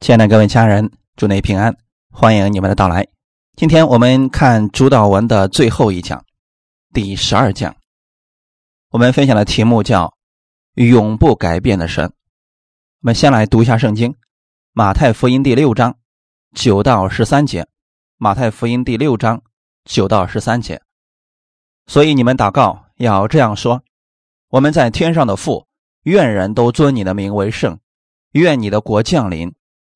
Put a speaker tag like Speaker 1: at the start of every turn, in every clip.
Speaker 1: 亲爱的各位家人，祝你平安，欢迎你们的到来。今天我们看主导文的最后一讲，第十二讲。我们分享的题目叫“永不改变的神”。我们先来读一下圣经，《马太福音》第六章九到十三节，《马太福音》第六章九到十三节。所以你们祷告要这样说：“我们在天上的父，愿人都尊你的名为圣，愿你的国降临。”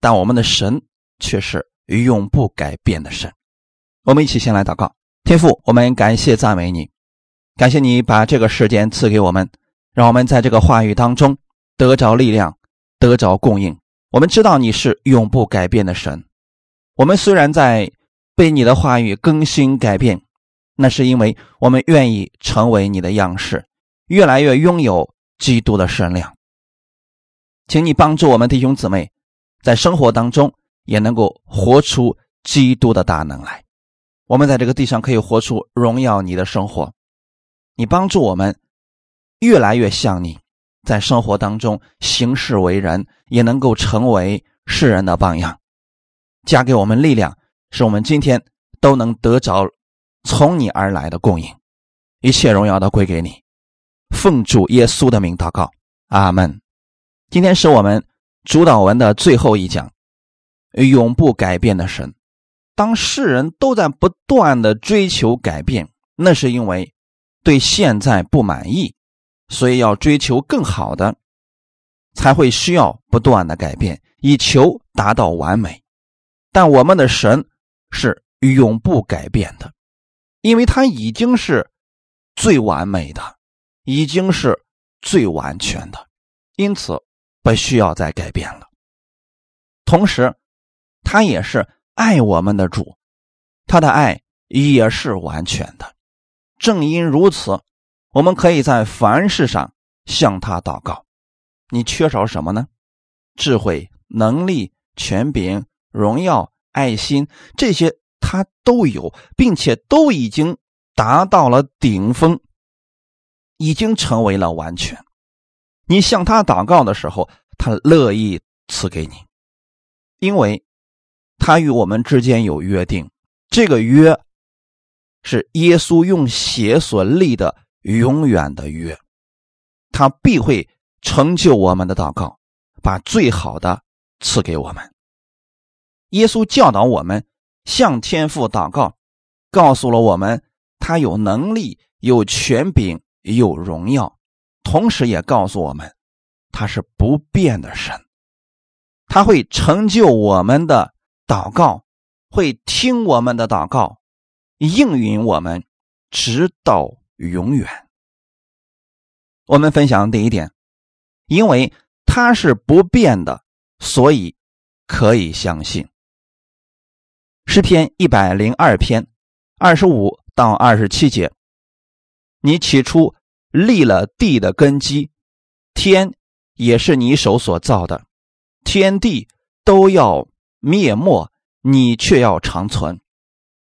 Speaker 1: 但我们的神却是永不改变的神。我们一起先来祷告，天父，我们感谢赞美你，感谢你把这个时间赐给我们，让我们在这个话语当中得着力量，得着供应。我们知道你是永不改变的神。我们虽然在被你的话语更新改变，那是因为我们愿意成为你的样式，越来越拥有基督的身量。请你帮助我们弟兄姊妹。在生活当中也能够活出基督的大能来。我们在这个地上可以活出荣耀你的生活。你帮助我们越来越像你，在生活当中行事为人，也能够成为世人的榜样。加给我们力量，使我们今天都能得着从你而来的供应。一切荣耀都归给你。奉主耶稣的名祷告，阿门。今天是我们。主导文的最后一讲，永不改变的神。当世人都在不断的追求改变，那是因为对现在不满意，所以要追求更好的，才会需要不断的改变，以求达到完美。但我们的神是永不改变的，因为他已经是最完美的，已经是最完全的，因此。不需要再改变了。同时，他也是爱我们的主，他的爱也是完全的。正因如此，我们可以在凡事上向他祷告。你缺少什么呢？智慧、能力、权柄、荣耀、爱心，这些他都有，并且都已经达到了顶峰，已经成为了完全。你向他祷告的时候，他乐意赐给你，因为他与我们之间有约定。这个约是耶稣用血所立的永远的约，他必会成就我们的祷告，把最好的赐给我们。耶稣教导我们向天父祷告，告诉了我们他有能力、有权柄、有荣耀。同时也告诉我们，他是不变的神，他会成就我们的祷告，会听我们的祷告，应允我们，直到永远。我们分享第一点，因为他是不变的，所以可以相信。诗篇一百零二篇二十五到二十七节，你起初。立了地的根基，天也是你手所造的，天地都要灭没，你却要长存。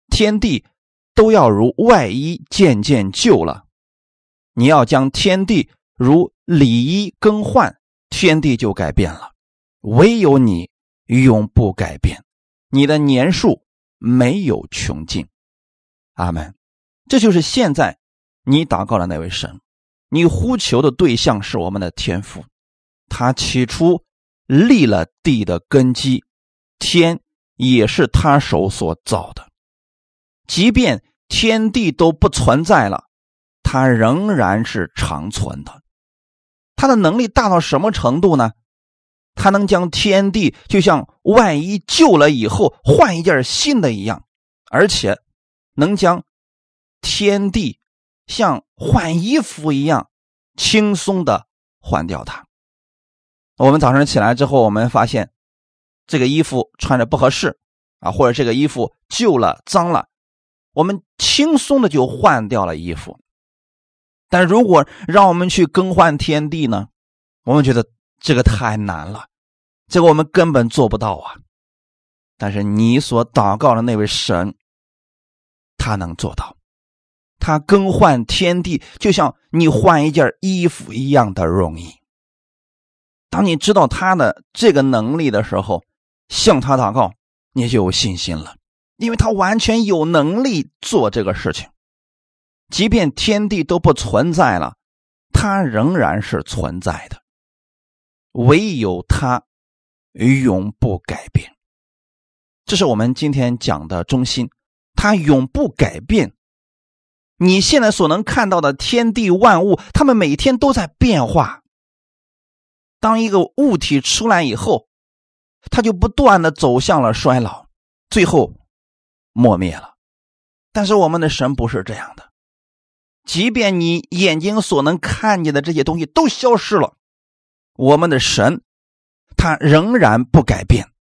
Speaker 1: 天地都要如外衣渐渐旧了，你要将天地如里衣更换，天地就改变了。唯有你永不改变，你的年数没有穷尽。阿门。这就是现在你祷告的那位神。你呼求的对象是我们的天父，他起初立了地的根基，天也是他手所造的。即便天地都不存在了，他仍然是长存的。他的能力大到什么程度呢？他能将天地就像外衣旧了以后换一件新的一样，而且能将天地。像换衣服一样轻松的换掉它。我们早上起来之后，我们发现这个衣服穿着不合适啊，或者这个衣服旧了、脏了，我们轻松的就换掉了衣服。但如果让我们去更换天地呢？我们觉得这个太难了，这个我们根本做不到啊。但是你所祷告的那位神，他能做到，他更换天地，就像你换一件衣服一样的容易。当你知道他的这个能力的时候，向他祷告，你就有信心了，因为他完全有能力做这个事情。即便天地都不存在了，他仍然是存在的。唯有他永不改变，这是我们今天讲的中心。他永不改变。你现在所能看到的天地万物，他们每天都在变化。当一个物体出来以后，它就不断的走向了衰老，最后磨灭了。但是我们的神不是这样的，即便你眼睛所能看见的这些东西都消失了，我们的神他仍然不改变，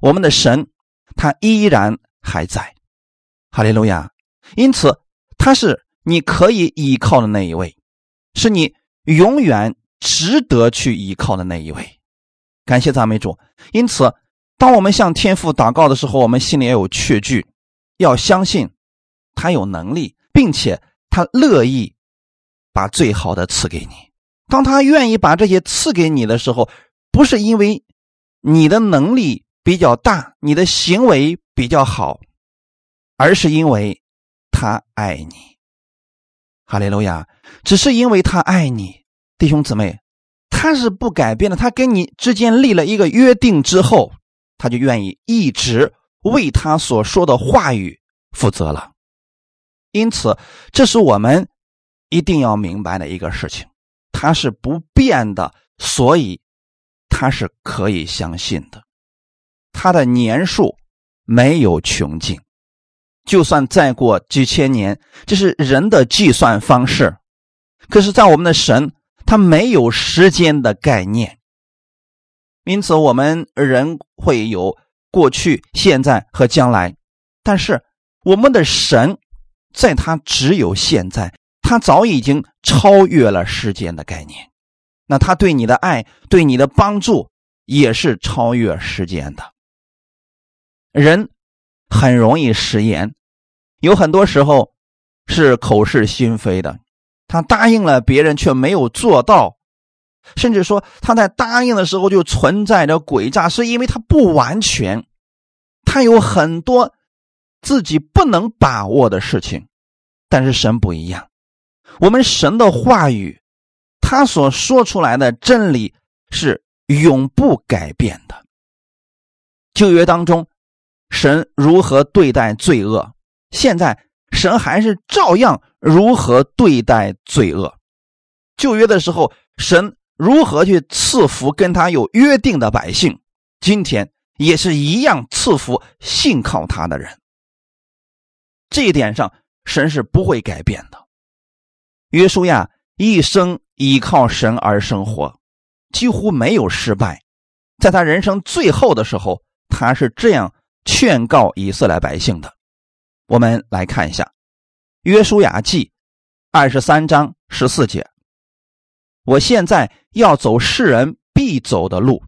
Speaker 1: 我们的神他依然还在，哈利路亚。因此，他是你可以依靠的那一位，是你永远。值得去依靠的那一位，感谢赞美主。因此，当我们向天父祷告的时候，我们心里要有确据，要相信他有能力，并且他乐意把最好的赐给你。当他愿意把这些赐给你的时候，不是因为你的能力比较大，你的行为比较好，而是因为他爱你。哈利路亚！只是因为他爱你。弟兄姊妹，他是不改变的。他跟你之间立了一个约定之后，他就愿意一直为他所说的话语负责了。因此，这是我们一定要明白的一个事情：他是不变的，所以他是可以相信的。他的年数没有穷尽，就算再过几千年，这是人的计算方式。可是，在我们的神。他没有时间的概念，因此我们人会有过去、现在和将来。但是我们的神，在他只有现在，他早已经超越了时间的概念。那他对你的爱、对你的帮助，也是超越时间的。人很容易食言，有很多时候是口是心非的。他答应了别人，却没有做到，甚至说他在答应的时候就存在着诡诈，是因为他不完全，他有很多自己不能把握的事情。但是神不一样，我们神的话语，他所说出来的真理是永不改变的。旧约当中，神如何对待罪恶，现在。神还是照样如何对待罪恶。旧约的时候，神如何去赐福跟他有约定的百姓，今天也是一样赐福信靠他的人。这一点上，神是不会改变的。约书亚一生依靠神而生活，几乎没有失败。在他人生最后的时候，他是这样劝告以色列百姓的。我们来看一下《约书亚记》二十三章十四节。我现在要走世人必走的路，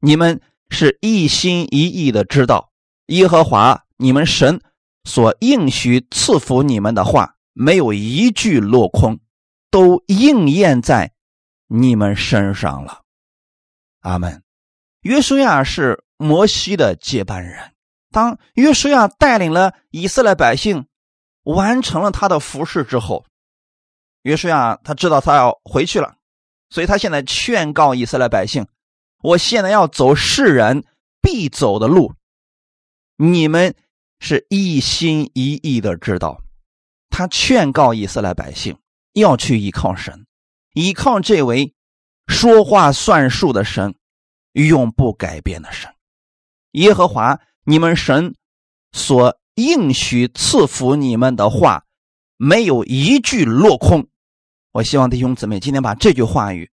Speaker 1: 你们是一心一意的知道，耶和华你们神所应许赐福你们的话，没有一句落空，都应验在你们身上了。阿门。约书亚是摩西的接班人。当约书亚带领了以色列百姓完成了他的服饰之后，约书亚他知道他要回去了，所以他现在劝告以色列百姓：“我现在要走世人必走的路，你们是一心一意的知道。”他劝告以色列百姓要去依靠神，依靠这位说话算数的神，永不改变的神，耶和华。你们神所应许赐福你们的话，没有一句落空。我希望弟兄姊妹今天把这句话语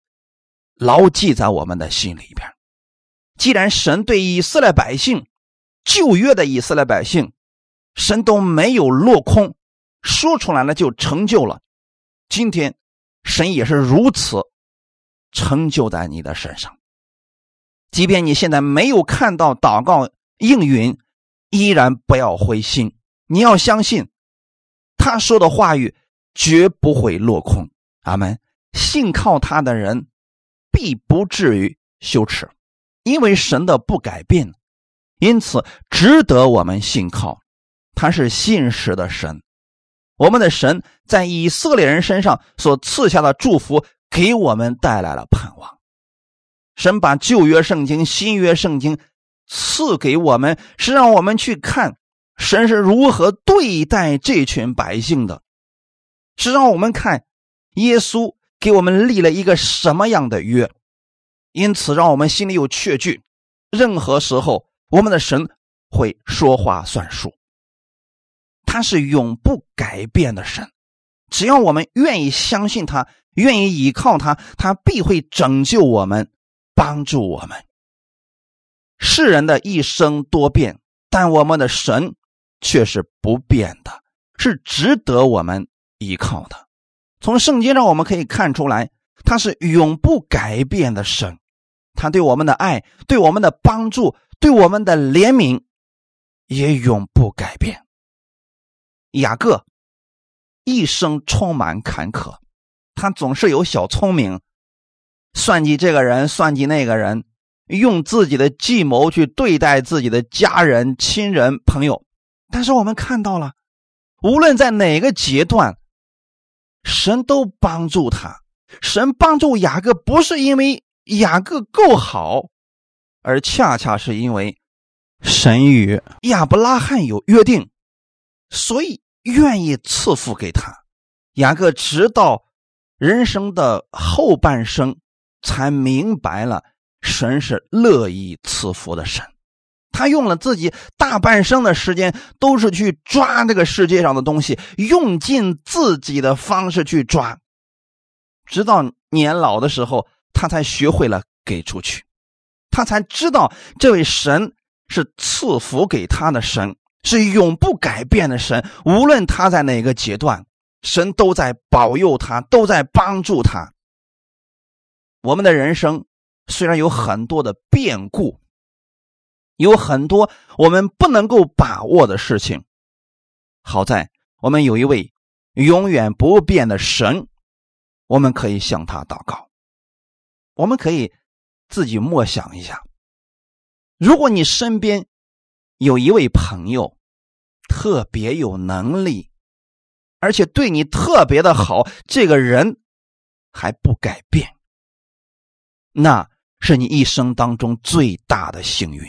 Speaker 1: 牢记在我们的心里边。既然神对以色列百姓旧约的以色列百姓，神都没有落空，说出来了就成就了。今天神也是如此成就在你的身上。即便你现在没有看到祷告应允，依然不要灰心。你要相信他说的话语绝不会落空。阿门。信靠他的人必不至于羞耻，因为神的不改变，因此值得我们信靠。他是信实的神，我们的神在以色列人身上所赐下的祝福，给我们带来了盼望。神把旧约圣经、新约圣经赐给我们，是让我们去看神是如何对待这群百姓的，是让我们看耶稣给我们立了一个什么样的约。因此，让我们心里有确据，任何时候我们的神会说话算数。他是永不改变的神，只要我们愿意相信他，愿意依靠他，他必会拯救我们。帮助我们。世人的一生多变，但我们的神却是不变的，是值得我们依靠的。从圣经上我们可以看出来，他是永不改变的神，他对我们的爱、对我们的帮助、对我们的怜悯也永不改变。雅各一生充满坎坷，他总是有小聪明。算计这个人，算计那个人，用自己的计谋去对待自己的家人、亲人、朋友。但是我们看到了，无论在哪个阶段，神都帮助他。神帮助雅各，不是因为雅各够好，而恰恰是因为神与亚伯拉罕有约定，所以愿意赐福给他。雅各直到人生的后半生。才明白了，神是乐意赐福的神。他用了自己大半生的时间，都是去抓这个世界上的东西，用尽自己的方式去抓，直到年老的时候，他才学会了给出去。他才知道这位神是赐福给他的神，是永不改变的神。无论他在哪个阶段，神都在保佑他，都在帮助他。我们的人生虽然有很多的变故，有很多我们不能够把握的事情，好在我们有一位永远不变的神，我们可以向他祷告。我们可以自己默想一下：如果你身边有一位朋友特别有能力，而且对你特别的好，这个人还不改变。那是你一生当中最大的幸运。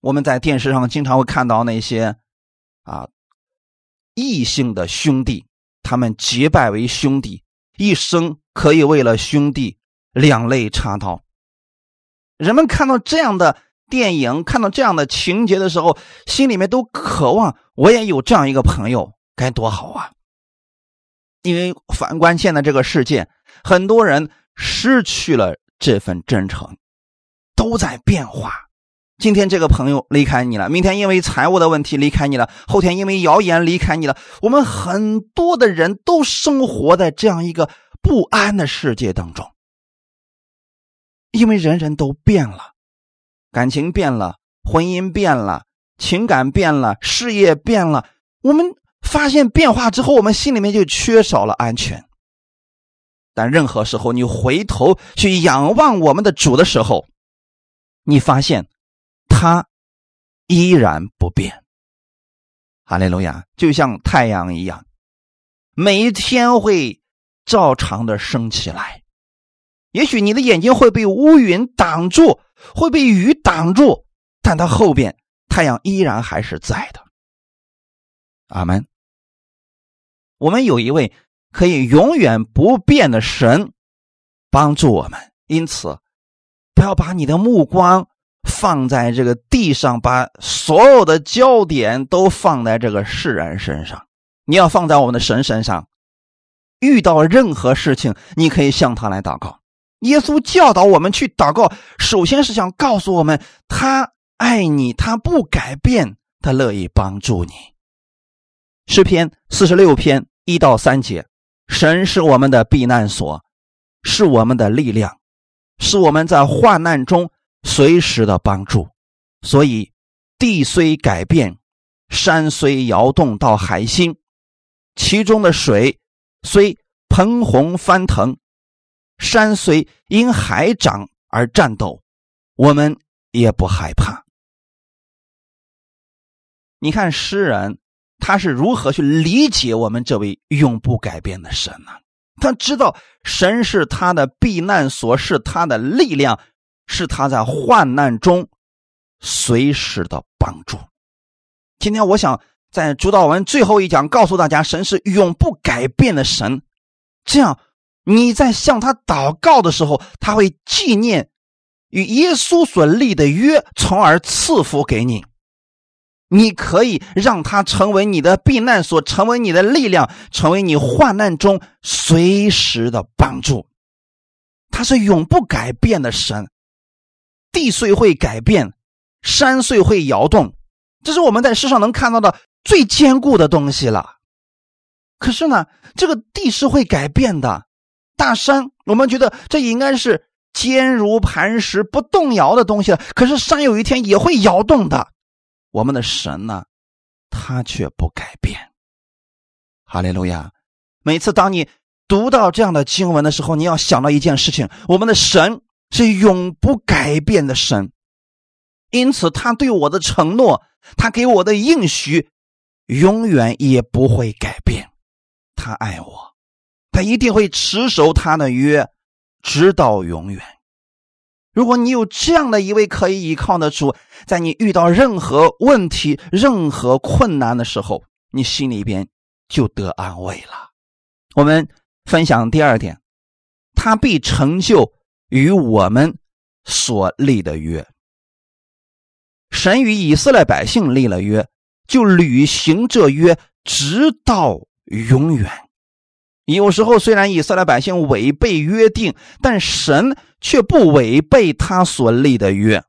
Speaker 1: 我们在电视上经常会看到那些啊异性的兄弟，他们结拜为兄弟，一生可以为了兄弟两肋插刀。人们看到这样的电影，看到这样的情节的时候，心里面都渴望我也有这样一个朋友，该多好啊！因为反观现在这个世界，很多人。失去了这份真诚，都在变化。今天这个朋友离开你了，明天因为财务的问题离开你了，后天因为谣言离开你了。我们很多的人都生活在这样一个不安的世界当中，因为人人都变了，感情变了，婚姻变了，情感变了，事业变了。我们发现变化之后，我们心里面就缺少了安全。但任何时候，你回头去仰望我们的主的时候，你发现他依然不变。哈利路亚，就像太阳一样，每一天会照常的升起来。也许你的眼睛会被乌云挡住，会被雨挡住，但它后边太阳依然还是在的。阿门。我们有一位。可以永远不变的神帮助我们，因此不要把你的目光放在这个地上，把所有的焦点都放在这个世人身上。你要放在我们的神身上。遇到任何事情，你可以向他来祷告。耶稣教导我们去祷告，首先是想告诉我们，他爱你，他不改变，他乐意帮助你。诗篇四十六篇一到三节，神是我们的避难所，是我们的力量，是我们在患难中随时的帮助。所以，地虽改变，山虽摇动到海心，其中的水虽喷洪翻腾。山虽因海涨而颤抖，我们也不害怕。你看诗人他是如何去理解我们这位永不改变的神呢？他知道神是他的避难所，是他的力量，是他在患难中随时的帮助。今天我想在主导文最后一讲告诉大家，神是永不改变的神，这样。你在向他祷告的时候，他会纪念与耶稣所立的约，从而赐福给你。你可以让它成为你的避难所，成为你的力量，成为你患难中随时的帮助。他是永不改变的神，地虽会改变，山虽会摇动，这是我们在世上能看到的最坚固的东西了。可是呢，这个地是会改变的。大山，我们觉得这应该是坚如磐石、不动摇的东西了。可是山有一天也会摇动的。我们的神呢，他却不改变。哈利路亚！每次当你读到这样的经文的时候，你要想到一件事情：我们的神是永不改变的神，因此他对我的承诺，他给我的应许，永远也不会改变。他爱我。他一定会持守他的约，直到永远。如果你有这样的一位可以依靠的主，在你遇到任何问题、任何困难的时候，你心里边就得安慰了。我们分享第二点，他必成就与我们所立的约。神与以色列百姓立了约，就履行这约，直到永远。有时候，虽然以色列百姓违背约定，但神却不违背他所立的约，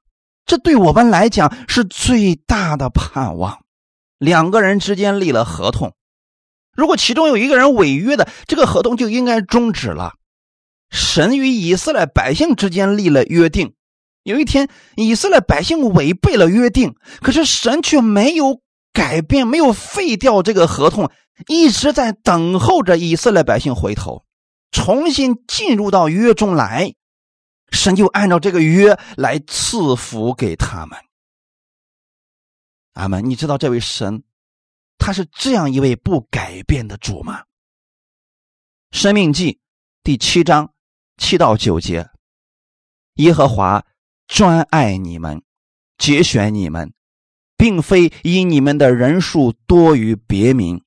Speaker 1: 这对我们来讲是最大的盼望。两个人之间立了合同，如果其中有一个人违约的，这个合同就应该终止了。神与以色列百姓之间立了约定，有一天以色列百姓违背了约定，可是神却没有改变，没有废掉这个合同。一直在等候着以色列百姓回头，重新进入到约中来，神就按照这个约来赐福给他们。阿门！你知道这位神，他是这样一位不改变的主吗？生命记第七章七到九节：耶和华专爱你们，节选你们，并非因你们的人数多于别名。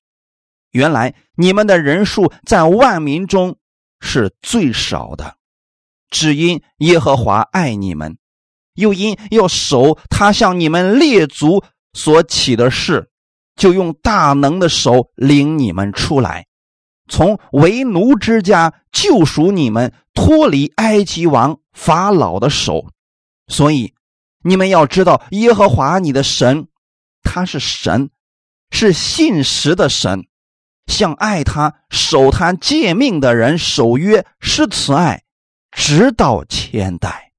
Speaker 1: 原来你们的人数在万民中是最少的，只因耶和华爱你们，又因要守他向你们列祖所起的誓，就用大能的手领你们出来，从为奴之家救赎你们，脱离埃及王法老的手。所以你们要知道，耶和华你的神，他是神，是信实的神。向爱他、守他诫命的人守约施慈爱，直到千代。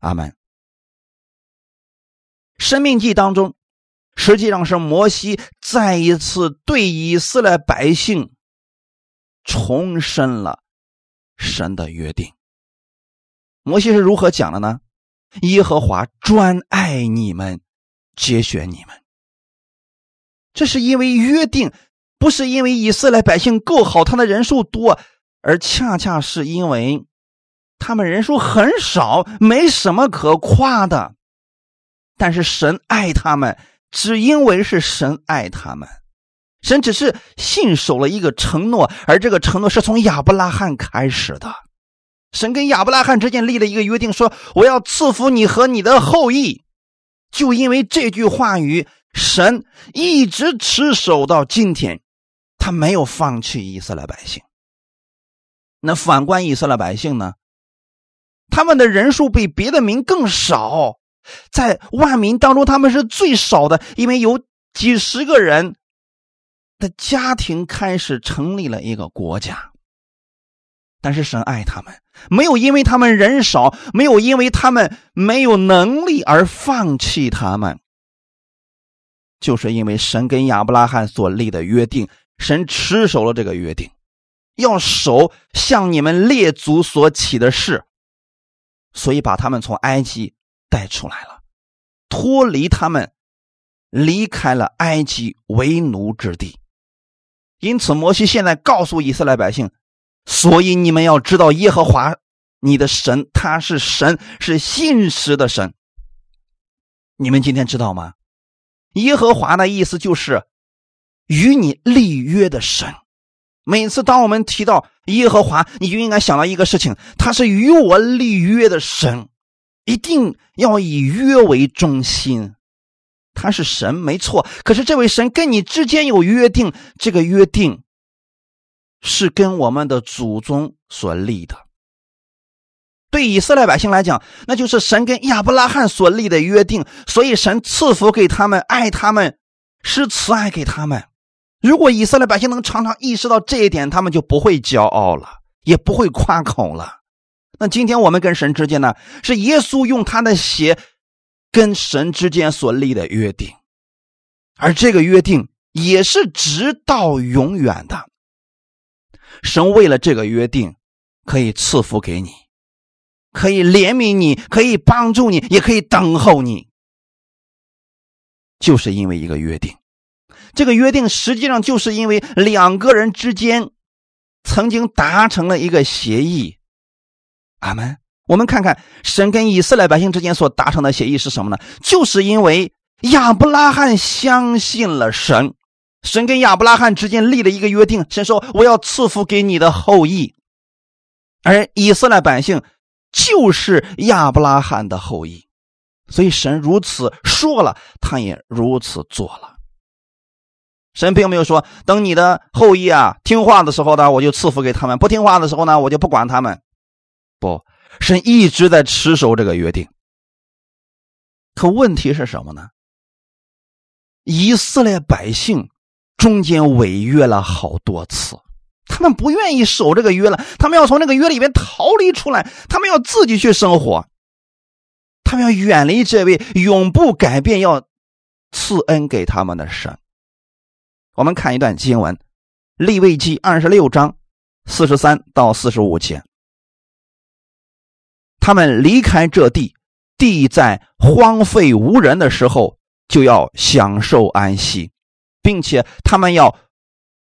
Speaker 1: 阿门。生命记当中，实际上是摩西再一次对以色列百姓重申了神的约定。摩西是如何讲的呢？耶和华专爱你们，节选你们。这是因为约定。不是因为以色列百姓够好，他的人数多，而恰恰是因为他们人数很少，没什么可夸的。但是神爱他们，只因为是神爱他们。神只是信守了一个承诺，而这个承诺是从亚伯拉罕开始的。神跟亚伯拉罕之间立了一个约定，说我要赐福你和你的后裔。就因为这句话语，神一直持守到今天。他没有放弃以色列百姓。那反观以色列百姓呢？他们的人数比别的民更少，在万民当中他们是最少的，因为有几十个人的家庭开始成立了一个国家。但是神爱他们，没有因为他们人少，没有因为他们没有能力而放弃他们，就是因为神跟亚伯拉罕所立的约定，神持守了这个约定，要守向你们列祖所起的誓，所以把他们从埃及带出来了，脱离他们，离开了埃及为奴之地。因此，摩西现在告诉以色列百姓。所以你们要知道，耶和华你的神他是神，是信实的神。你们今天知道吗？耶和华的意思就是与你立约的神。每次当我们提到耶和华，你就应该想到一个事情：他是与我立约的神，一定要以约为中心。他是神，没错。可是这位神跟你之间有约定，这个约定。是跟我们的祖宗所立的。对以色列百姓来讲，那就是神跟亚伯拉罕所立的约定，所以神赐福给他们，爱他们，施慈爱给他们。如果以色列百姓能常常意识到这一点，他们就不会骄傲了，也不会夸口了。那今天我们跟神之间呢，是耶稣用他的血跟神之间所立的约定，而这个约定也是直到永远的。神为了这个约定，可以赐福给你，可以怜悯你，可以帮助你，也可以等候你，就是因为一个约定。这个约定实际上就是因为两个人之间曾经达成了一个协议。阿门。我们看看神跟以色列百姓之间所达成的协议是什么呢？就是因为亚伯拉罕相信了神。神跟亚伯拉罕之间立了一个约定，神说：“我要赐福给你的后裔。”而以色列百姓就是亚伯拉罕的后裔，所以神如此说了，他也如此做了。神并没有说等你的后裔啊听话的时候呢，我就赐福给他们；不听话的时候呢，我就不管他们。不，神一直在持守这个约定。可问题是什么呢？以色列百姓。中间违约了好多次，他们不愿意守这个约了，他们要从这个约里面逃离出来，他们要自己去生活，他们要远离这位永不改变、要赐恩给他们的神。我们看一段经文，《立位记》二十六章四十三到四十五节，他们离开这地，地在荒废无人的时候，就要享受安息。并且他们要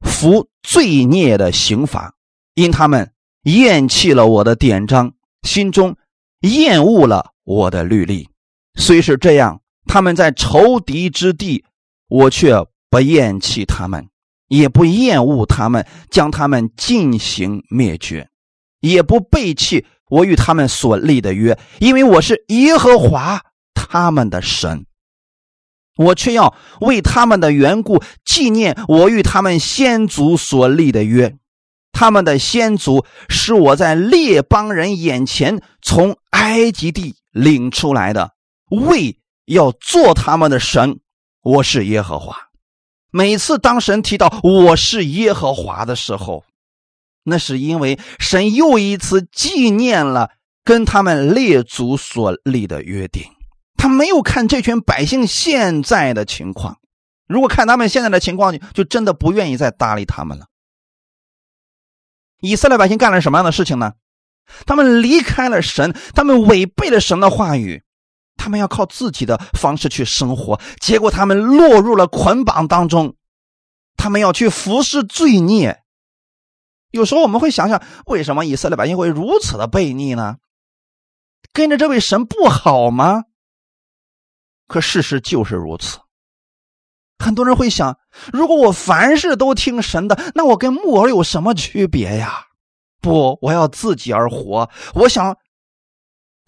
Speaker 1: 服罪孽的刑罚，因他们厌弃了我的典章，心中厌恶了我的律例。虽是这样，他们在仇敌之地，我却不厌弃他们，也不厌恶他们，将他们进行灭绝，也不背弃我与他们所立的约，因为我是耶和华他们的神。我却要为他们的缘故纪念我与他们先祖所立的约。他们的先祖是我在列邦人眼前从埃及地领出来的，为要做他们的神。我是耶和华。每次当神提到我是耶和华的时候，那是因为神又一次纪念了跟他们列祖所立的约定。他没有看这群百姓现在的情况，如果看他们现在的情况，就真的不愿意再搭理他们了。以色列百姓干了什么样的事情呢？他们离开了神，他们违背了神的话语，他们要靠自己的方式去生活，结果他们落入了捆绑当中，他们要去服侍罪孽。有时候我们会想想，为什么以色列百姓会如此的悖逆呢？跟着这位神不好吗？可事实就是如此。很多人会想：如果我凡事都听神的，那我跟木偶有什么区别呀？不，我要自己而活。我想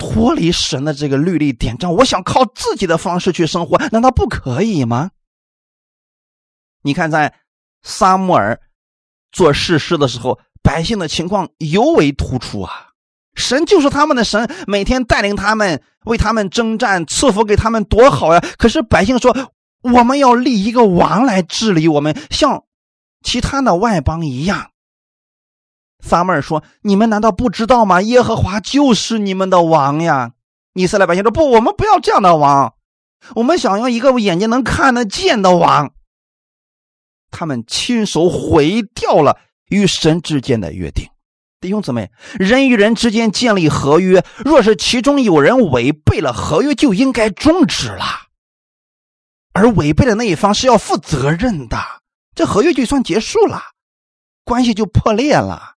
Speaker 1: 脱离神的这个律例典章，我想靠自己的方式去生活，难道不可以吗？你看，在撒母耳做事师的时候，百姓的情况尤为突出啊。神就是他们的神，每天带领他们，为他们征战，赐福给他们，多好呀！可是百姓说，我们要立一个王来治理我们，像其他的外邦一样。撒母耳说：“你们难道不知道吗？耶和华就是你们的王呀！”以色列百姓说：“不，我们不要这样的王，我们想要一个眼睛能看得见的王。”他们亲手毁掉了与神之间的约定。弟兄姊妹，人与人之间建立合约，若是其中有人违背了合约，就应该终止了，而违背的那一方是要负责任的，这合约就算结束了，关系就破裂了。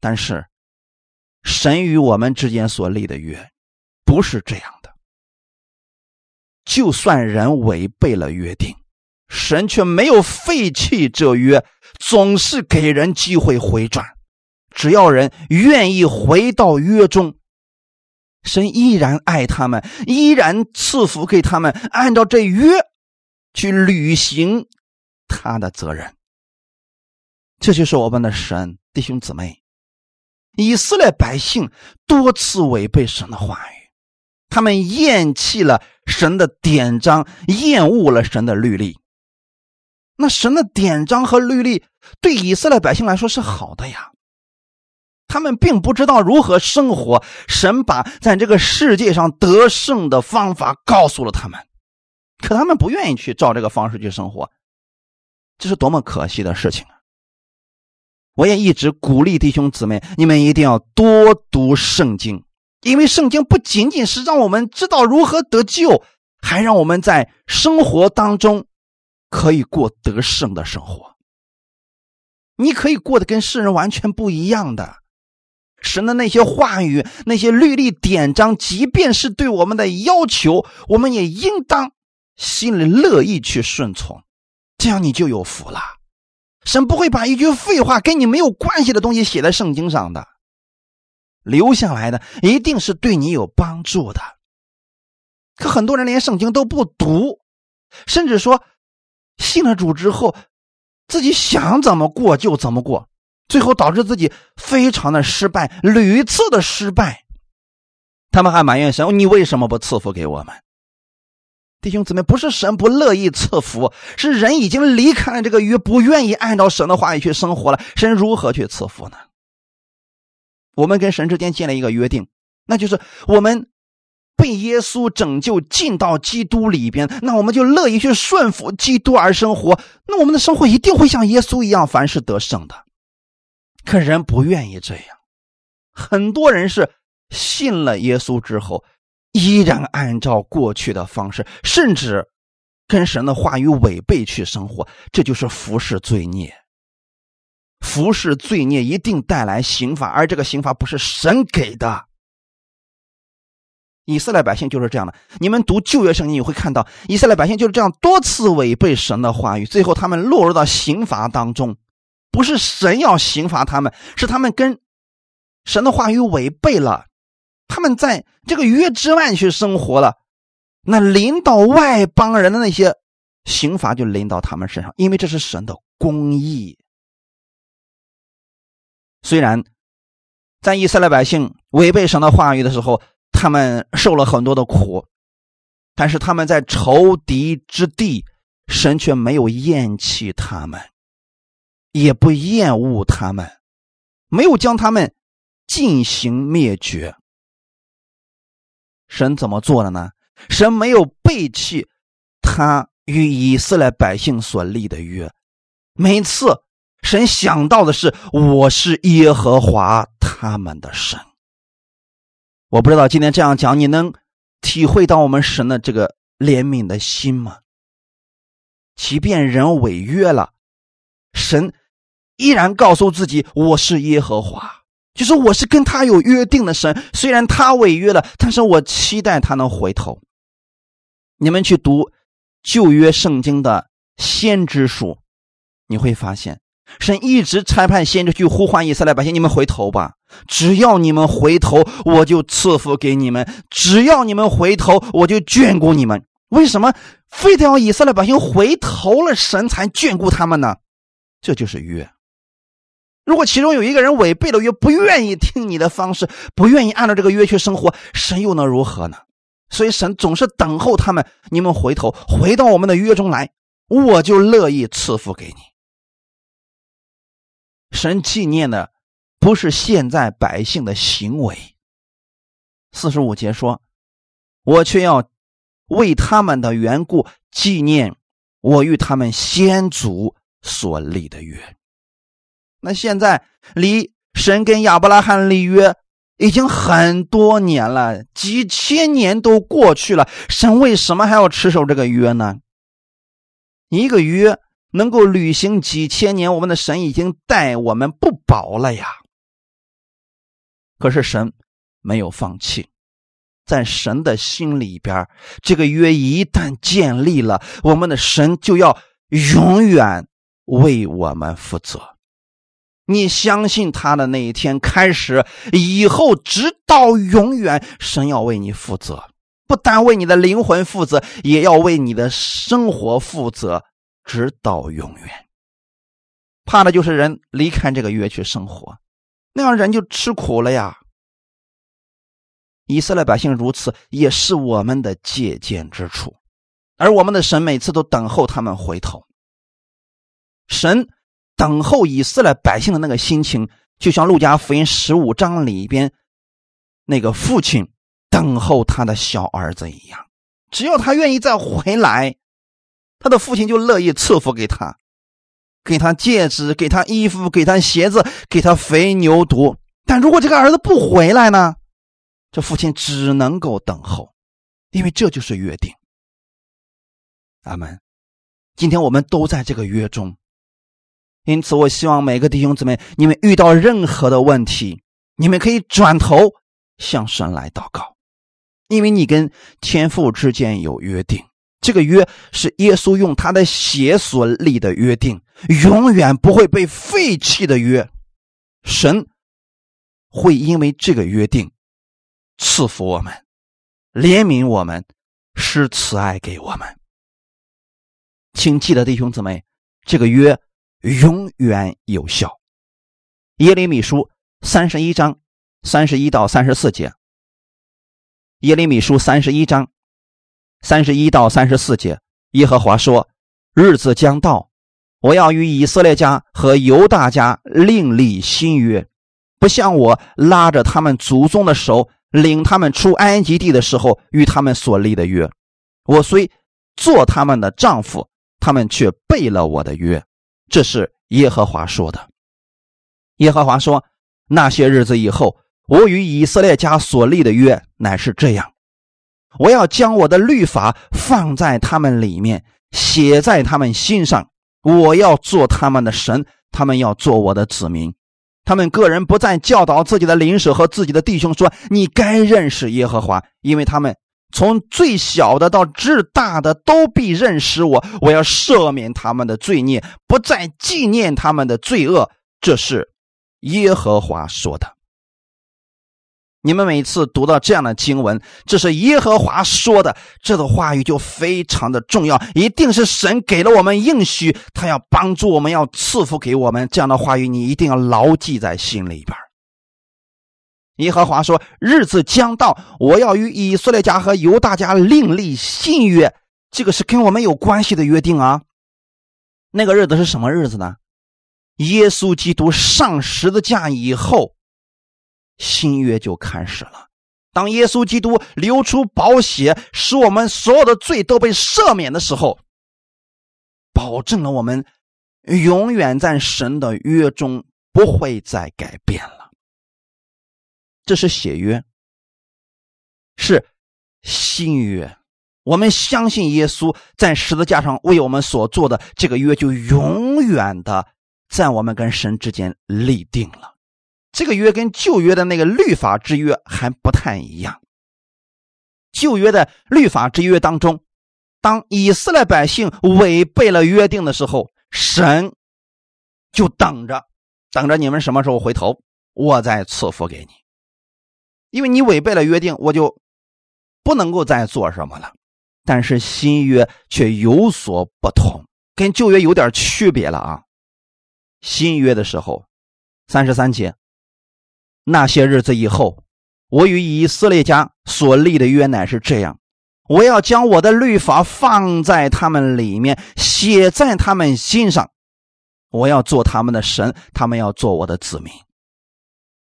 Speaker 1: 但是，神与我们之间所立的约不是这样的。就算人违背了约定，神却没有废弃这约，总是给人机会回转。只要人愿意回到约中，神依然爱他们，依然赐福给他们，按照这约去履行他的责任。这就是我们的神，弟兄姊妹。以色列百姓多次违背神的话语，他们厌弃了神的典章，厌恶了神的律例。那神的典章和律例对以色列百姓来说是好的呀，他们并不知道如何生活，神把在这个世界上得胜的方法告诉了他们，可他们不愿意去照这个方式去生活，这是多么可惜的事情啊！我也一直鼓励弟兄姊妹，你们一定要多读圣经，因为圣经不仅仅是让我们知道如何得救，还让我们在生活当中可以过得胜的生活。你可以过得跟世人完全不一样的。神的那些话语、那些律例典章，即便是对我们的要求，我们也应当心里乐意去顺从，这样你就有福了。神不会把一句废话跟你没有关系的东西写在圣经上的，留下来的一定是对你有帮助的。可很多人连圣经都不读，甚至说信了主之后，自己想怎么过就怎么过，最后导致自己非常的失败，屡次的失败。他们还埋怨神：“你为什么不赐福给我们？”弟兄姊妹，不是神不乐意赐福，是人已经离开了这个约，不愿意按照神的话语去生活了。神如何去赐福呢？我们跟神之间建了一个约定，那就是我们被耶稣拯救进到基督里边，那我们就乐意去顺服基督而生活。那我们的生活一定会像耶稣一样，凡事得胜的。可人不愿意这样，很多人是信了耶稣之后。依然按照过去的方式，甚至跟神的话语违背去生活，这就是服侍罪孽。服侍罪孽一定带来刑罚，而这个刑罚不是神给的。以色列百姓就是这样的。你们读旧约圣经，你会看到以色列百姓就是这样多次违背神的话语，最后他们落入到刑罚当中。不是神要刑罚他们，是他们跟神的话语违背了。他们在这个约之外去生活了，那临到外邦人的那些刑罚就临到他们身上，因为这是神的公义。虽然在以色列百姓违背神的话语的时候，他们受了很多的苦，但是他们在仇敌之地，神却没有厌弃他们，也不厌恶他们，没有将他们进行灭绝。神怎么做的呢？神没有背弃他与以色列百姓所立的约。每次神想到的是：“我是耶和华他们的神。”我不知道今天这样讲，你能体会到我们神的这个怜悯的心吗？即便人违约了，神依然告诉自己：“我是耶和华。”就是我是跟他有约定的神，虽然他违约了，但是我期待他能回头。你们去读旧约圣经的先知书，你会发现神一直差派先知去呼唤以色列百姓：“你们回头吧！只要你们回头，我就赐福给你们；只要你们回头，我就眷顾你们。”为什么非得要以色列百姓回头了，神才眷顾他们呢？这就是约。如果其中有一个人违背了约，不愿意听你的方式，不愿意按照这个约去生活，神又能如何呢？所以神总是等候他们，你们回头回到我们的约中来，我就乐意赐福给你。神纪念的不是现在百姓的行为。四十五节说：“我却要为他们的缘故纪念我与他们先祖所立的约。”那现在离神跟亚伯拉罕立约已经很多年了，几千年都过去了，神为什么还要持守这个约呢？一个约能够履行几千年，我们的神已经待我们不薄了呀。可是神没有放弃，在神的心里边，这个约一旦建立了，我们的神就要永远为我们负责。你相信他的那一天开始，以后直到永远，神要为你负责，不单为你的灵魂负责，也要为你的生活负责，直到永远。怕的就是人离开这个约去生活，那样人就吃苦了呀。以色列百姓如此，也是我们的借鉴之处，而我们的神每次都等候他们回头，神。等候以色列百姓的那个心情，就像路加福音十五章里边那个父亲等候他的小儿子一样。只要他愿意再回来，他的父亲就乐意赐福给他，给他戒指，给他衣服，给他鞋子，给他肥牛犊。但如果这个儿子不回来呢？这父亲只能够等候，因为这就是约定。阿门。今天我们都在这个约中。因此，我希望每个弟兄姊妹，你们遇到任何的问题，你们可以转头向神来祷告，因为你跟天父之间有约定，这个约是耶稣用他的血所立的约定，永远不会被废弃的约。神会因为这个约定赐福我们，怜悯我们，施慈爱给我们。请记得，弟兄姊妹，这个约。永远有效。耶利米书三十一章三十一到三十四节。耶利米书三十一章三十一到三十四节，耶和华说：“日子将到，我要与以色列家和犹大家另立新约，不像我拉着他们祖宗的手，领他们出埃及地的时候与他们所立的约。我虽做他们的丈夫，他们却背了我的约。”这是耶和华说的。耶和华说：“那些日子以后，我与以色列家所立的约乃是这样：我要将我的律法放在他们里面，写在他们心上。我要做他们的神，他们要做我的子民。他们个人不再教导自己的邻舍和自己的弟兄说：‘你该认识耶和华’，因为他们。”从最小的到至大的都必认识我，我要赦免他们的罪孽，不再纪念他们的罪恶。这是耶和华说的。你们每次读到这样的经文，这是耶和华说的，这个话语就非常的重要，一定是神给了我们应许，他要帮助我们，要赐福给我们。这样的话语，你一定要牢记在心里边。耶和华说：“日子将到，我要与以色列家和犹大家另立新约。这个是跟我们有关系的约定啊。那个日子是什么日子呢？耶稣基督上十字架以后，新约就开始了。当耶稣基督流出宝血，使我们所有的罪都被赦免的时候，保证了我们永远在神的约中不会再改变了。”这是血约，是新约。我们相信耶稣在十字架上为我们所做的这个约，就永远的在我们跟神之间立定了。这个约跟旧约的那个律法之约还不太一样。旧约的律法之约当中，当以色列百姓违背了约定的时候，神就等着，等着你们什么时候回头，我再赐福给你。因为你违背了约定，我就不能够再做什么了。但是新约却有所不同，跟旧约有点区别了啊。新约的时候，三十三节，那些日子以后，我与以色列家所立的约乃是这样：我要将我的律法放在他们里面，写在他们心上。我要做他们的神，他们要做我的子民。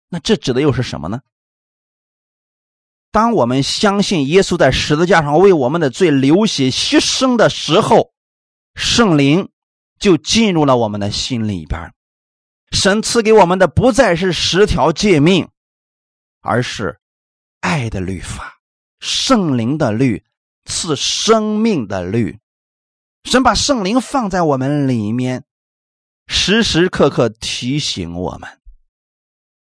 Speaker 1: 那这指的又是什么呢？当我们相信耶稣在十字架上为我们的罪流血牺牲的时候，圣灵就进入了我们的心里边。神赐给我们的不再是十条诫命，而是爱的律法、圣灵的律、赐生命的律。神把圣灵放在我们里面，时时刻刻提醒我们，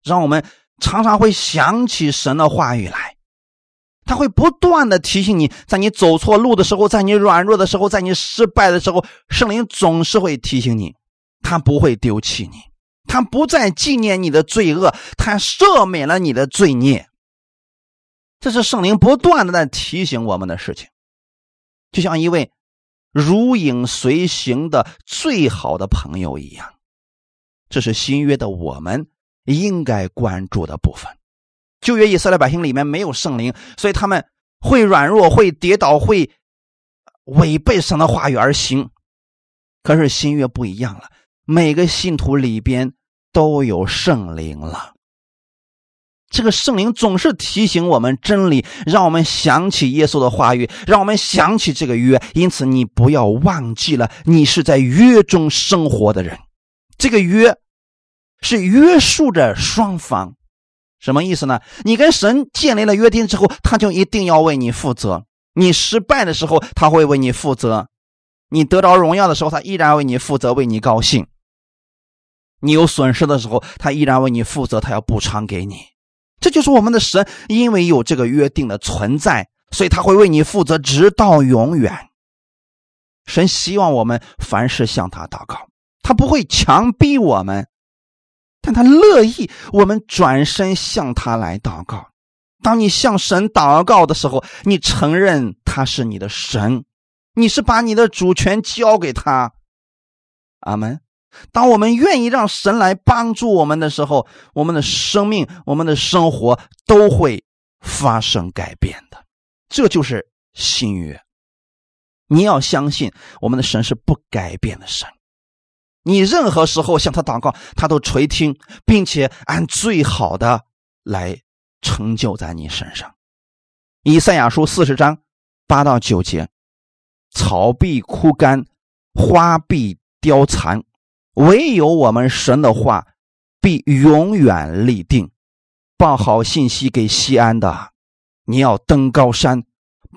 Speaker 1: 让我们常常会想起神的话语来。他会不断的提醒你，在你走错路的时候，在你软弱的时候，在你失败的时候，圣灵总是会提醒你，他不会丢弃你。他不再纪念你的罪恶，他赦免了你的罪孽。这是圣灵不断的在提醒我们的事情，就像一位如影随形的最好的朋友一样。这是新约的我们应该关注的部分。旧约以色列百姓里面没有圣灵，所以他们会软弱，会跌倒，会违背神的话语而行。可是新约不一样了。每个信徒里边都有圣灵了，这个圣灵总是提醒我们真理，让我们想起耶稣的话语，让我们想起这个约。因此，你不要忘记了，你是在约中生活的人。这个约是约束着双方，什么意思呢？你跟神建立了约定之后，他就一定要为你负责。你失败的时候，他会为你负责；你得着荣耀的时候，他依然为你负责，为你高兴。你有损失的时候，他依然为你负责，他要补偿给你。这就是我们的神，因为有这个约定的存在，所以他会为你负责，直到永远。神希望我们凡事向他祷告，他不会强逼我们，但他乐意我们转身向他来祷告。当你向神祷告的时候，你承认他是你的神，你是把你的主权交给他。阿门。当我们愿意让神来帮助我们的时候，我们的生命、我们的生活都会发生改变的。这就是新约。你要相信，我们的神是不改变的神。你任何时候向他祷告，他都垂听，并且按最好的来成就在你身上。以赛亚书四十章八到九节：草必枯干，花必凋残。唯有我们神的话必永远立定。报好信息给西安的，你要登高山；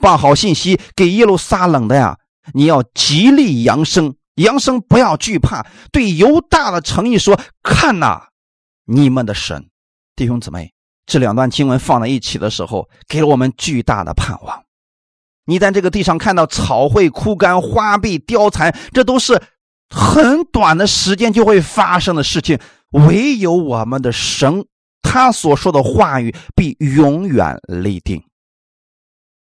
Speaker 1: 报好信息给耶路撒冷的呀，你要极力扬声，扬声不要惧怕。对犹大的诚意说：看呐，你们的神，弟兄姊妹，这两段经文放在一起的时候，给了我们巨大的盼望。你在这个地上看到草会枯干，花必凋残，这都是。很短的时间就会发生的事情，唯有我们的神，他所说的话语必永远立定。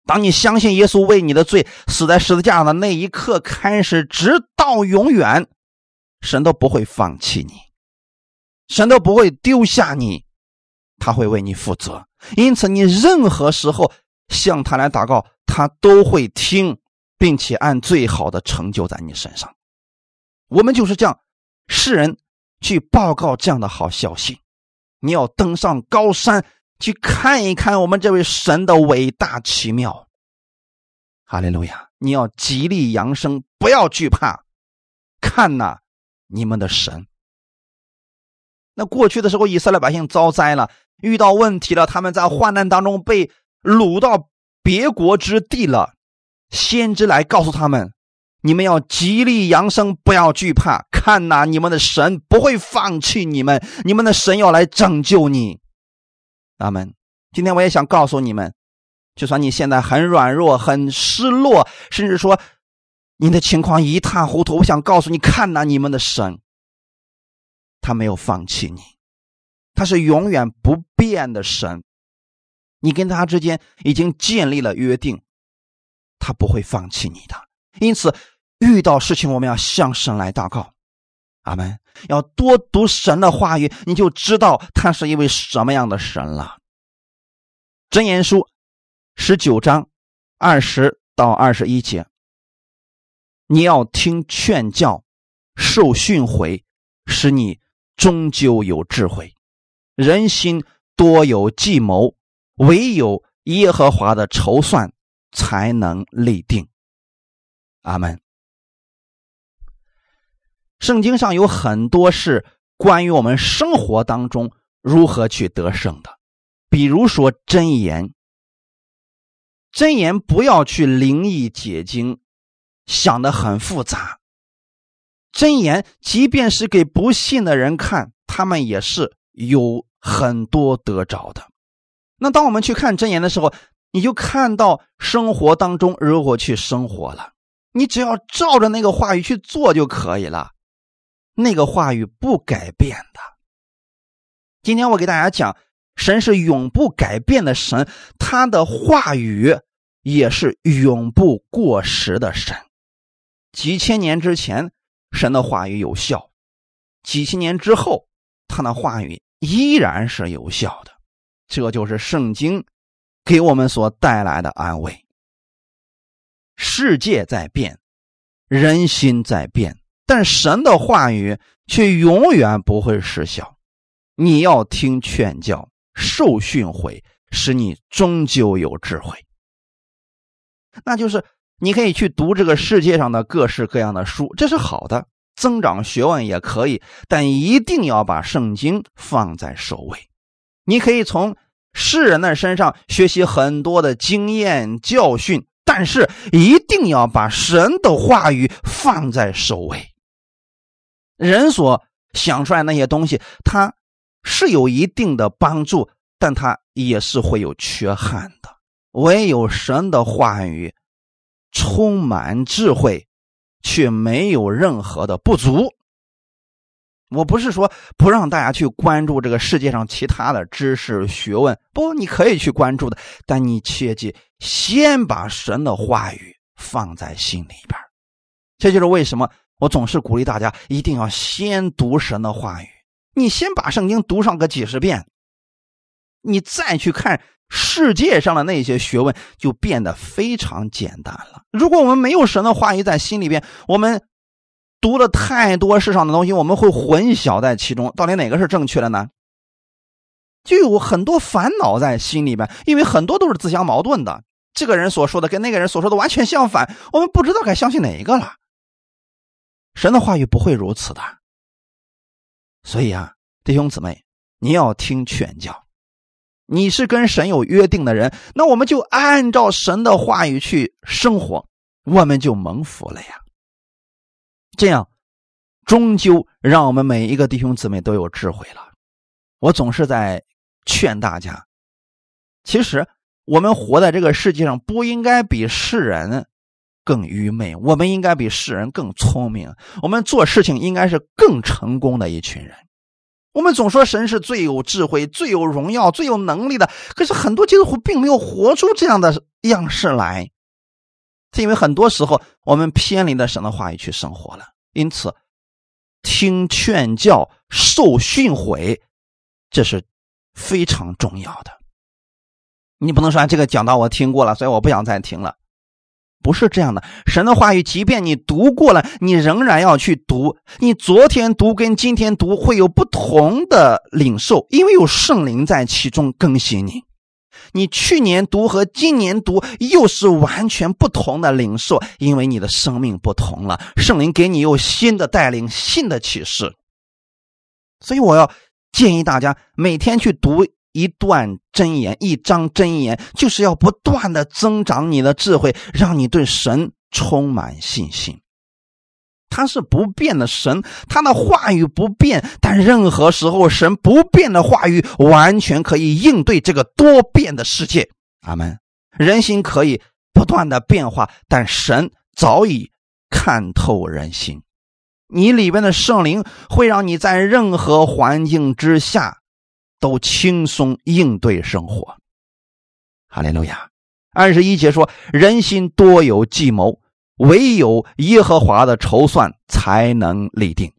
Speaker 1: 当你相信耶稣为你的罪死在十字架上的那一刻开始，直到永远，神都不会放弃你，神都不会丢下你，他会为你负责。因此，你任何时候向他来祷告，他都会听，并且按最好的成就在你身上。我们就是这样，世人去报告这样的好消息。你要登上高山去看一看我们这位神的伟大奇妙。哈利路亚！你要极力扬声，不要惧怕。看呐，你们的神。那过去的时候，以色列百姓遭灾了，遇到问题了，他们在患难当中被掳到别国之地了。先知来告诉他们。你们要极力扬声，不要惧怕。看呐，你们的神不会放弃你们，你们的神要来拯救你。阿门。今天我也想告诉你们，就算你现在很软弱、很失落，甚至说你的情况一塌糊涂，我想告诉你，看呐，你们的神，他没有放弃你，他是永远不变的神。你跟他之间已经建立了约定，他不会放弃你的。因此，遇到事情我们要向神来祷告，阿门。要多读神的话语，你就知道他是一位什么样的神了。箴言书十九章二十到二十一节，你要听劝教，受训诲，使你终究有智慧。人心多有计谋，唯有耶和华的筹算才能立定。阿门。圣经上有很多是关于我们生活当中如何去得胜的，比如说真言。真言不要去灵异解经，想的很复杂。真言即便是给不信的人看，他们也是有很多得着的。那当我们去看真言的时候，你就看到生活当中如何去生活了。你只要照着那个话语去做就可以了。那个话语不改变的。今天我给大家讲，神是永不改变的神，他的话语也是永不过时的神。几千年之前，神的话语有效；几千年之后，他的话语依然是有效的。这就是圣经给我们所带来的安慰。世界在变，人心在变。但神的话语却永远不会失效。你要听劝教，受训诲，使你终究有智慧。那就是你可以去读这个世界上的各式各样的书，这是好的，增长学问也可以，但一定要把圣经放在首位。你可以从世人的身上学习很多的经验教训，但是一定要把神的话语放在首位。人所想出来那些东西，它是有一定的帮助，但它也是会有缺憾的。唯有神的话语充满智慧，却没有任何的不足。我不是说不让大家去关注这个世界上其他的知识学问，不，你可以去关注的，但你切记先把神的话语放在心里边。这就是为什么。我总是鼓励大家一定要先读神的话语，你先把圣经读上个几十遍，你再去看世界上的那些学问，就变得非常简单了。如果我们没有神的话语在心里边，我们读了太多世上的东西，我们会混淆在其中，到底哪个是正确的呢？就有很多烦恼在心里边，因为很多都是自相矛盾的。这个人所说的跟那个人所说的完全相反，我们不知道该相信哪一个了。神的话语不会如此的，所以啊，弟兄姊妹，你要听劝教。你是跟神有约定的人，那我们就按照神的话语去生活，我们就蒙福了呀。这样，终究让我们每一个弟兄姊妹都有智慧了。我总是在劝大家，其实我们活在这个世界上，不应该比世人。更愚昧，我们应该比世人更聪明。我们做事情应该是更成功的一群人。我们总说神是最有智慧、最有荣耀、最有能力的，可是很多基督徒并没有活出这样的样式来，是因为很多时候我们偏离了神的话语去生活了。因此，听劝教、受训诲，这是非常重要的。你不能说这个讲道我听过了，所以我不想再听了。不是这样的，神的话语，即便你读过了，你仍然要去读。你昨天读跟今天读会有不同的领受，因为有圣灵在其中更新你。你去年读和今年读又是完全不同的领受，因为你的生命不同了，圣灵给你有新的带领、新的启示。所以我要建议大家每天去读。一段真言，一张真言，就是要不断的增长你的智慧，让你对神充满信心。他是不变的神，他的话语不变，但任何时候，神不变的话语完全可以应对这个多变的世界。阿门。人心可以不断的变化，但神早已看透人心。你里边的圣灵会让你在任何环境之下。都轻松应对生活，哈利路亚。二十一节说：“人心多有计谋，唯有耶和华的筹算才能立定。”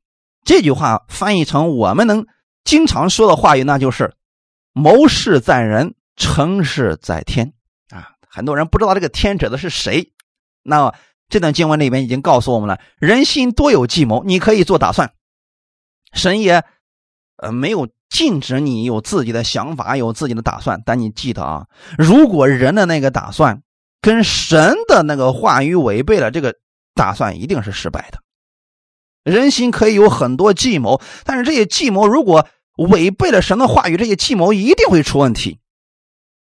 Speaker 1: 这句话翻译成我们能经常说的话语，那就是“谋事在人，成事在天”啊。很多人不知道这个“天”指的是谁。那这段经文里面已经告诉我们了：人心多有计谋，你可以做打算。神也呃没有禁止你有自己的想法，有自己的打算。但你记得啊，如果人的那个打算跟神的那个话语违背了，这个打算一定是失败的。人心可以有很多计谋，但是这些计谋如果违背了神的话语，这些计谋一定会出问题。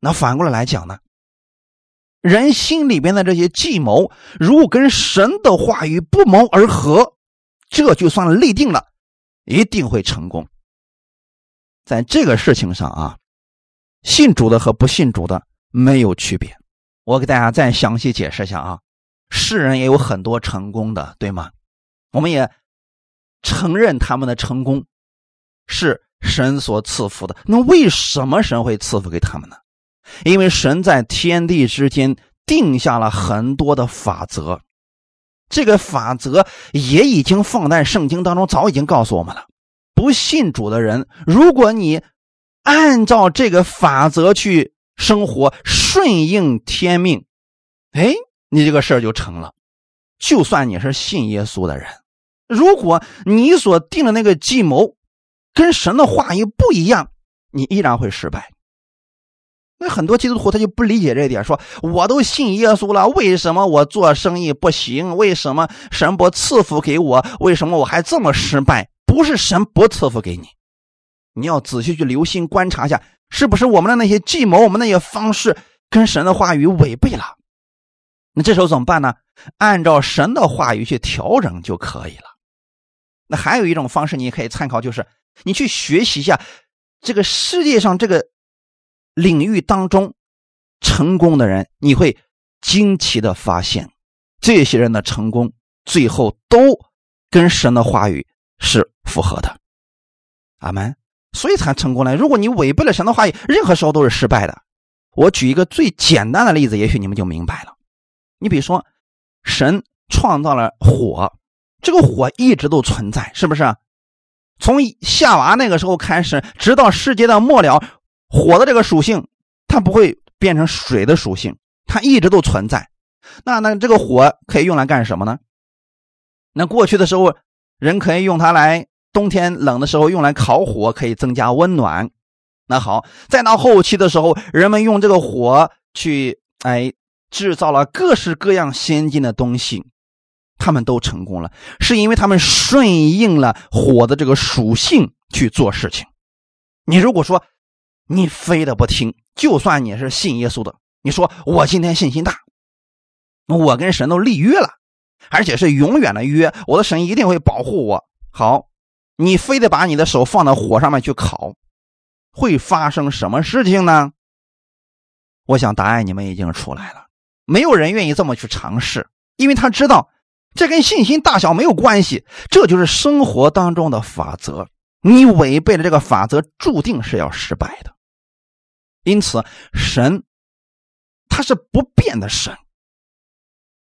Speaker 1: 那反过来来讲呢？人心里边的这些计谋，如果跟神的话语不谋而合，这就算立定了，一定会成功。在这个事情上啊，信主的和不信主的没有区别。我给大家再详细解释一下啊，世人也有很多成功的，对吗？我们也承认他们的成功是神所赐福的。那为什么神会赐福给他们呢？因为神在天地之间定下了很多的法则，这个法则也已经放在圣经当中，早已经告诉我们了。不信主的人，如果你按照这个法则去生活，顺应天命，哎，你这个事儿就成了。就算你是信耶稣的人，如果你所定的那个计谋跟神的话语不一样，你依然会失败。那很多基督徒他就不理解这一点，说我都信耶稣了，为什么我做生意不行？为什么神不赐福给我？为什么我还这么失败？不是神不赐福给你，你要仔细去留心观察一下，是不是我们的那些计谋、我们那些方式跟神的话语违背了？那这时候怎么办呢？按照神的话语去调整就可以了。那还有一种方式，你可以参考，就是你去学习一下这个世界上这个。领域当中成功的人，你会惊奇的发现，这些人的成功最后都跟神的话语是符合的。阿门。所以才成功了。如果你违背了神的话语，任何时候都是失败的。我举一个最简单的例子，也许你们就明白了。你比如说，神创造了火，这个火一直都存在，是不是？从夏娃那个时候开始，直到世界的末了。火的这个属性，它不会变成水的属性，它一直都存在。那那这个火可以用来干什么呢？那过去的时候，人可以用它来冬天冷的时候用来烤火，可以增加温暖。那好，再到后期的时候，人们用这个火去哎制造了各式各样先进的东西，他们都成功了，是因为他们顺应了火的这个属性去做事情。你如果说，你非得不听，就算你是信耶稣的，你说我今天信心大，我跟神都立约了，而且是永远的约，我的神一定会保护我。好，你非得把你的手放到火上面去烤，会发生什么事情呢？我想答案你们已经出来了，没有人愿意这么去尝试，因为他知道这跟信心大小没有关系，这就是生活当中的法则。你违背了这个法则，注定是要失败的。因此，神他是不变的神，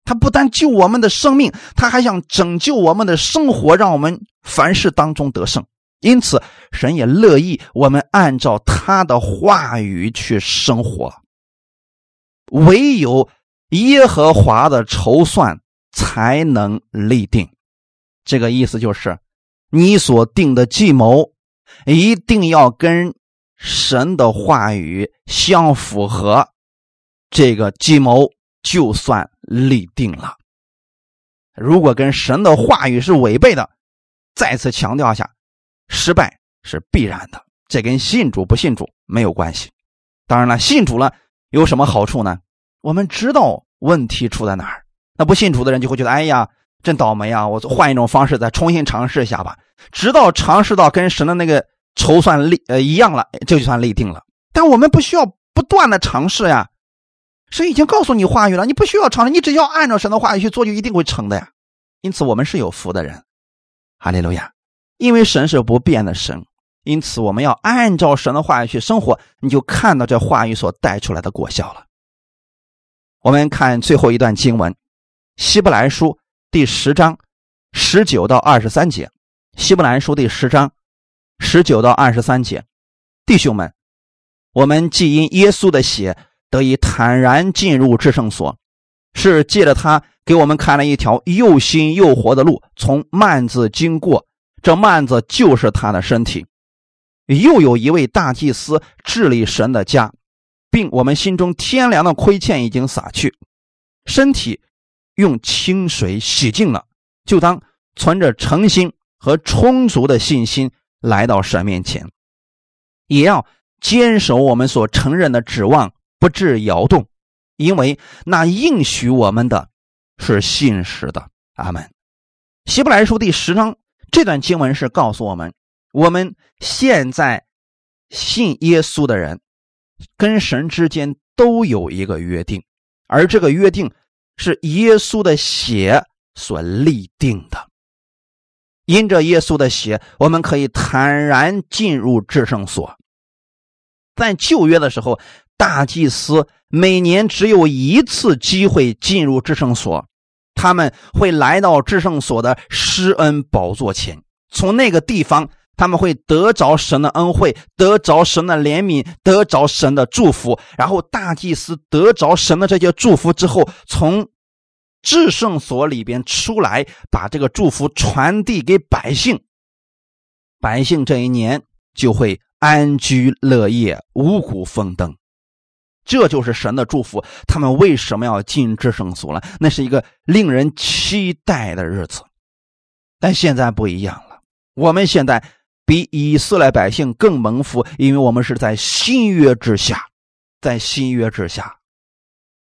Speaker 1: 他不但救我们的生命，他还想拯救我们的生活，让我们凡事当中得胜。因此，神也乐意我们按照他的话语去生活。唯有耶和华的筹算才能立定。这个意思就是，你所定的计谋一定要跟。神的话语相符合，这个计谋就算立定了。如果跟神的话语是违背的，再次强调一下，失败是必然的。这跟信主不信主没有关系。当然了，信主了有什么好处呢？我们知道问题出在哪儿。那不信主的人就会觉得，哎呀，真倒霉啊！我换一种方式再重新尝试一下吧，直到尝试到跟神的那个。筹算立呃一样了，这就算立定了。但我们不需要不断的尝试呀，神已经告诉你话语了，你不需要尝试，你只要按照神的话语去做，就一定会成的呀。因此，我们是有福的人，哈利路亚。因为神是不变的神，因此我们要按照神的话语去生活，你就看到这话语所带出来的果效了。我们看最后一段经文，《希伯来书》第十章十九到二十三节。希伯来书第十章十九到二十三节，弟兄们，我们既因耶稣的血得以坦然进入至圣所，是借着他给我们开了一条又新又活的路，从幔子经过。这幔子就是他的身体。又有一位大祭司治理神的家，并我们心中天良的亏欠已经洒去，身体用清水洗净了，就当存着诚心。和充足的信心来到神面前，也要坚守我们所承认的指望，不致摇动，因为那应许我们的是信实的。阿门。希伯来书第十章这段经文是告诉我们，我们现在信耶稣的人跟神之间都有一个约定，而这个约定是耶稣的血所立定的。因着耶稣的血，我们可以坦然进入至圣所。在旧约的时候，大祭司每年只有一次机会进入至圣所，他们会来到至圣所的施恩宝座前，从那个地方他们会得着神的恩惠，得着神的怜悯，得着神的祝福。然后大祭司得着神的这些祝福之后，从至圣所里边出来，把这个祝福传递给百姓，百姓这一年就会安居乐业、五谷丰登。这就是神的祝福。他们为什么要进至圣所了？那是一个令人期待的日子。但现在不一样了，我们现在比以色列百姓更蒙福，因为我们是在新约之下，在新约之下，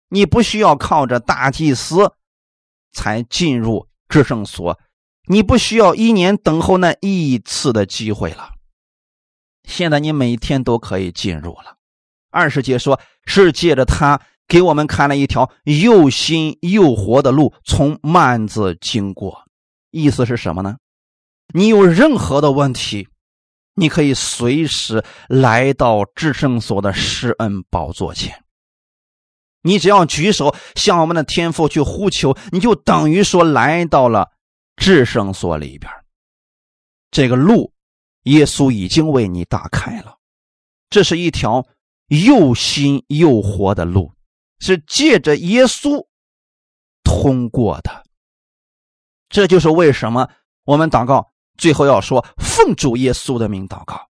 Speaker 1: 你不需要靠着大祭司。才进入至圣所，你不需要一年等候那一次的机会了。现在你每天都可以进入了。二十节说是借着他给我们开了一条又新又活的路，从幔子经过。意思是什么呢？你有任何的问题，你可以随时来到至圣所的施恩宝座前。你只要举手向我们的天父去呼求，你就等于说来到了至圣所里边。这个路，耶稣已经为你打开了。这是一条又新又活的路，是借着耶稣通过的。这就是为什么我们祷告最后要说奉主耶稣的名祷告，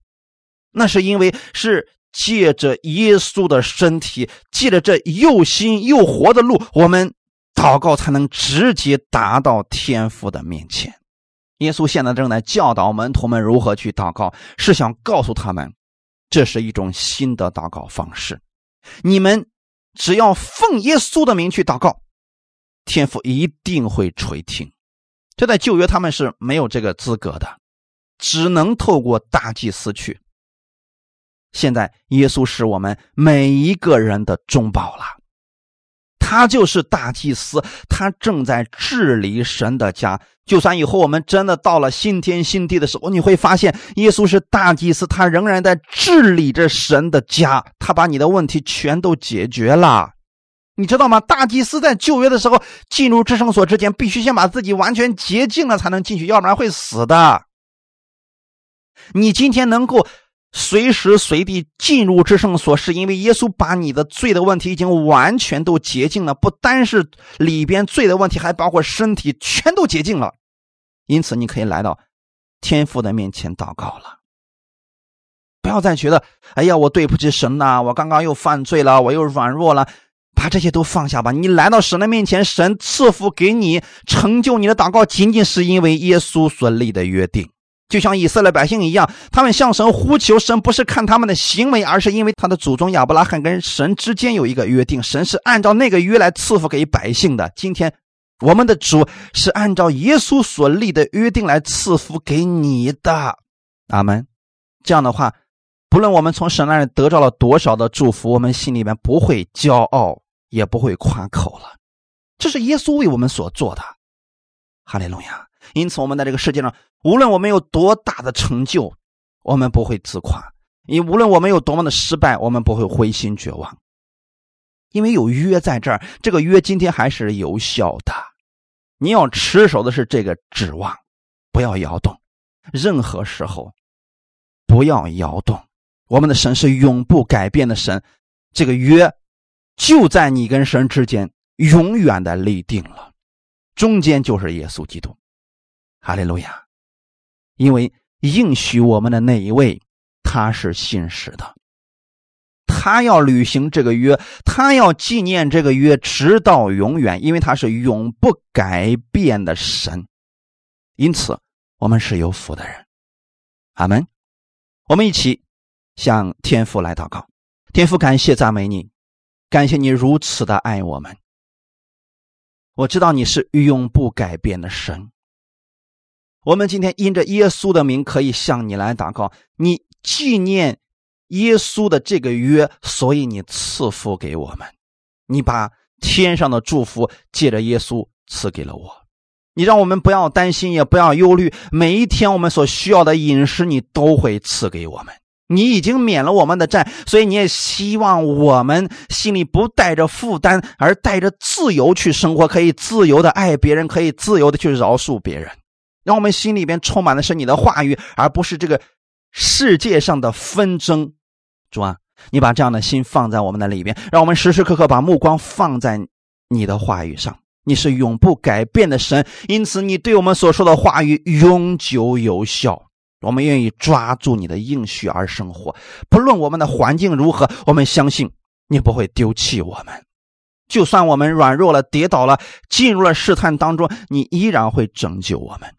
Speaker 1: 那是因为是。借着耶稣的身体，借着这又新又活的路，我们祷告才能直接达到天父的面前。耶稣现在正在教导门徒们如何去祷告，是想告诉他们，这是一种新的祷告方式。你们只要奉耶稣的名去祷告，天父一定会垂听。这在旧约他们是没有这个资格的，只能透过大祭司去。现在，耶稣是我们每一个人的中保了。他就是大祭司，他正在治理神的家。就算以后我们真的到了新天新地的时候，你会发现，耶稣是大祭司，他仍然在治理着神的家。他把你的问题全都解决了，你知道吗？大祭司在旧约的时候进入至圣所之前，必须先把自己完全洁净了才能进去，要不然会死的。你今天能够。随时随地进入至圣所，是因为耶稣把你的罪的问题已经完全都洁净了，不单是里边罪的问题，还包括身体全都洁净了。因此，你可以来到天父的面前祷告了。不要再觉得，哎呀，我对不起神呐，我刚刚又犯罪了，我又软弱了，把这些都放下吧。你来到神的面前，神赐福给你，成就你的祷告，仅仅是因为耶稣所立的约定。就像以色列百姓一样，他们向神呼求，神不是看他们的行为，而是因为他的祖宗亚伯拉罕跟神之间有一个约定，神是按照那个约来赐福给百姓的。今天，我们的主是按照耶稣所立的约定来赐福给你的，阿门。这样的话，不论我们从神那里得到了多少的祝福，我们心里面不会骄傲，也不会夸口了。这是耶稣为我们所做的，哈利路亚。因此，我们在这个世界上，无论我们有多大的成就，我们不会自夸；你无论我们有多么的失败，我们不会灰心绝望，因为有约在这儿。这个约今天还是有效的。你要持守的是这个指望，不要摇动。任何时候不要摇动。我们的神是永不改变的神，这个约就在你跟神之间永远的立定了，中间就是耶稣基督。哈利路亚！因为应许我们的那一位，他是信实的，他要履行这个约，他要纪念这个约，直到永远，因为他是永不改变的神。因此，我们是有福的人。阿门。我们一起向天父来祷告，天父，感谢赞美你，感谢你如此的爱我们。我知道你是永不改变的神。我们今天因着耶稣的名，可以向你来祷告。你纪念耶稣的这个约，所以你赐福给我们。你把天上的祝福借着耶稣赐给了我。你让我们不要担心，也不要忧虑。每一天我们所需要的饮食，你都会赐给我们。你已经免了我们的债，所以你也希望我们心里不带着负担，而带着自由去生活，可以自由的爱别人，可以自由的去饶恕别人。让我们心里边充满的是你的话语，而不是这个世界上的纷争。主啊，你把这样的心放在我们的里边，让我们时时刻刻把目光放在你的话语上。你是永不改变的神，因此你对我们所说的话语永久有效。我们愿意抓住你的应许而生活，不论我们的环境如何，我们相信你不会丢弃我们。就算我们软弱了、跌倒了、进入了试探当中，你依然会拯救我们，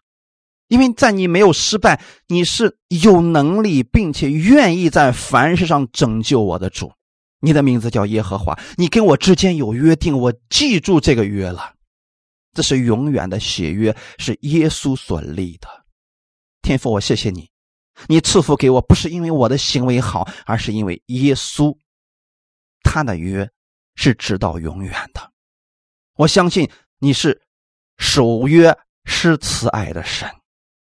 Speaker 1: 因为在你没有失败，你是有能力并且愿意在凡事上拯救我的主。你的名字叫耶和华，你跟我之间有约定，我记住这个约了。这是永远的血约，是耶稣所立的。天父，我谢谢你，你赐福给我，不是因为我的行为好，而是因为耶稣，他的约是直到永远的。我相信你是守约施慈爱的神。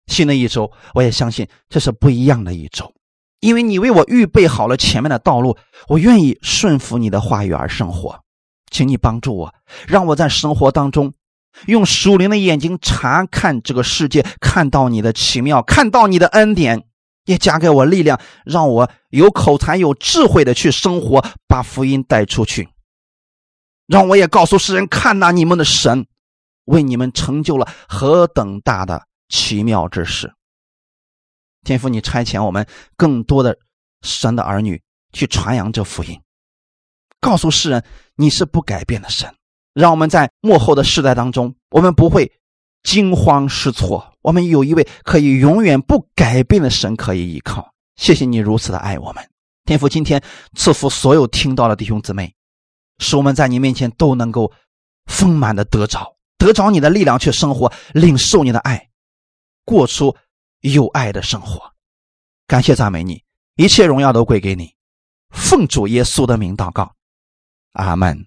Speaker 1: 新的一周，我也相信这是不一样的一周，因为你为我预备好了前面的道路，我愿意顺服你的话语而生活。请你帮助我，让我在生活当中。用属灵的眼睛查看这个世界，看到你的奇妙，看到你的恩典，也加给我力量，让我有口才、有智慧的去生活，把福音带出去。让我也告诉世人，看呐，你们的神为你们成就了何等大的奇妙之事。天父，你差遣我们更多的神的儿女去传扬这福音，告诉世人你是不改变的神。让我们在幕后的世代当中，我们不会惊慌失措。我们有一位可以永远不改变的神可以依靠。谢谢你如此的爱我们，天父。今天赐福所有听到的弟兄姊妹，使我们在你面前都能够丰满的得着，得着你的力量去生活，领受你的爱，过出有爱的生活。感谢赞美你，一切荣耀都归给你。奉主耶稣的名祷告，阿门。